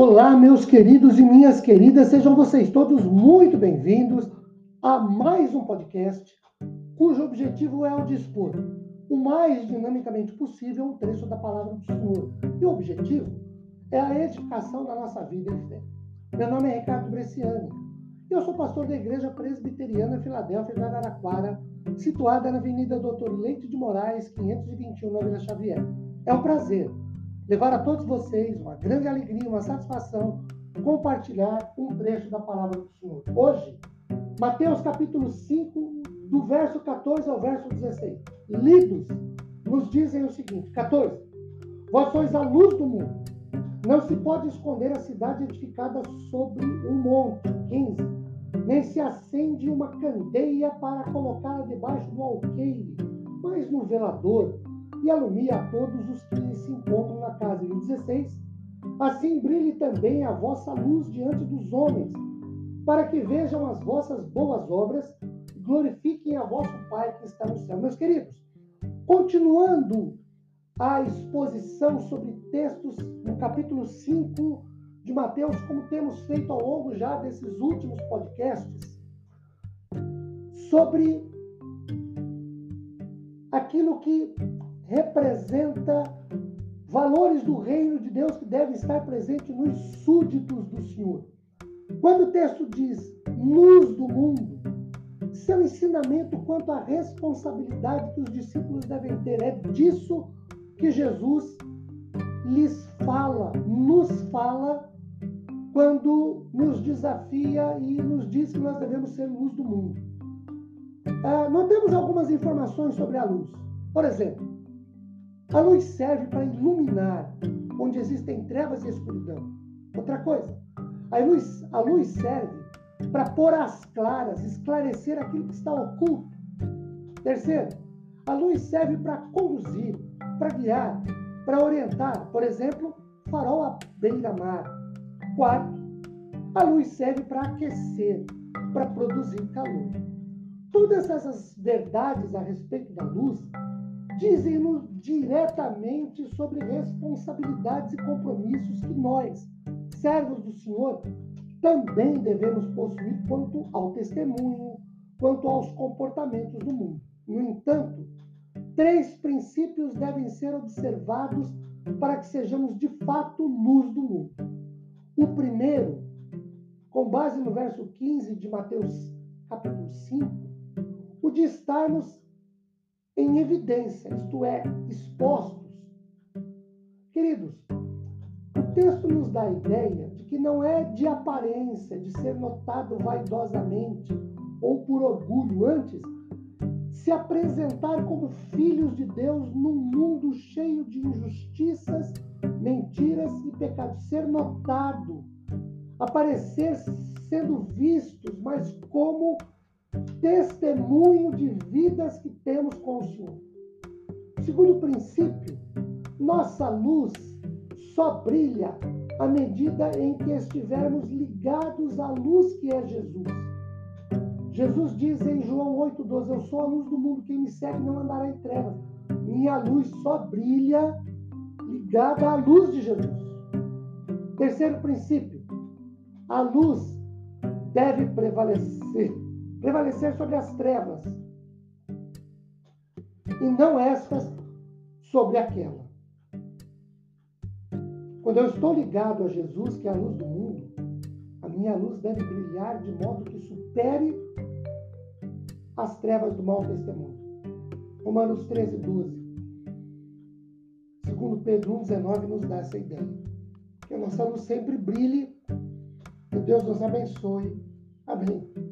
Olá, meus queridos e minhas queridas, sejam vocês todos muito bem-vindos a mais um podcast cujo objetivo é o dispor o mais dinamicamente possível um trecho da palavra do Senhor. E o objetivo é a edificação da nossa vida em fé. Meu nome é Ricardo Bresciani. Eu sou pastor da Igreja Presbiteriana Filadélfia de Araraquara, situada na Avenida Doutor Leite de Moraes, 521, na Vila Xavier. É um prazer levar a todos vocês uma grande alegria, uma satisfação compartilhar um trecho da palavra do Senhor. Hoje, Mateus capítulo 5, do verso 14 ao verso 16. Lidos nos dizem o seguinte: 14. Vós sois a luz do mundo. Não se pode esconder a cidade edificada sobre um monte. 15. Nem se acende uma candeia para colocá-la debaixo do alqueire, mas no velador, e alumia a todos os que encontram na casa. E 16. Assim brilhe também a vossa luz diante dos homens, para que vejam as vossas boas obras e glorifiquem a vosso Pai que está no céu. Meus queridos, continuando a exposição sobre textos no capítulo 5 de Mateus, como temos feito ao longo já desses últimos podcasts, sobre aquilo que representa valores do reino de Deus que devem estar presentes nos súditos do Senhor. Quando o texto diz luz do mundo, seu ensinamento quanto à responsabilidade que os discípulos devem ter é disso que Jesus lhes fala, nos fala, quando nos desafia e nos diz que nós devemos ser luz do mundo. Ah, nós temos algumas informações sobre a luz. Por exemplo, a luz serve para iluminar onde existem trevas e escuridão. Outra coisa, a luz, a luz serve para pôr às claras, esclarecer aquilo que está oculto. Terceiro, a luz serve para conduzir, para guiar, para orientar. Por exemplo, farol à beira-mar. Quarto, a luz serve para aquecer, para produzir calor. Todas essas verdades a respeito da luz dizem-nos diretamente sobre responsabilidades e compromissos que nós, servos do Senhor, também devemos possuir quanto ao testemunho, quanto aos comportamentos do mundo. No entanto, três princípios devem ser observados para que sejamos de fato luz do mundo. O primeiro, com base no verso 15 de Mateus capítulo 5, o de estarmos em evidência, isto é, expostos. Queridos, o texto nos dá a ideia de que não é de aparência, de ser notado vaidosamente ou por orgulho, antes, se apresentar como filhos de Deus num mundo cheio de injustiças, mentiras e pecados, ser notado, aparecer sendo vistos, mas como testemunho de vidas que temos com o Senhor. Segundo princípio, nossa luz só brilha à medida em que estivermos ligados à luz que é Jesus. Jesus diz em João 8,12: Eu sou a luz do mundo, quem me segue não andará em trevas. Minha luz só brilha ligada à luz de Jesus. Terceiro princípio: a luz deve prevalecer prevalecer sobre as trevas, e não estas sobre aquela. Quando eu estou ligado a Jesus, que é a luz do mundo, a minha luz deve brilhar de modo que supere as trevas do mau testemunho. Romanos 13, 12. Segundo Pedro 1, 19 nos dá essa ideia. Que a nossa luz sempre brilhe. Que Deus nos abençoe. Amém.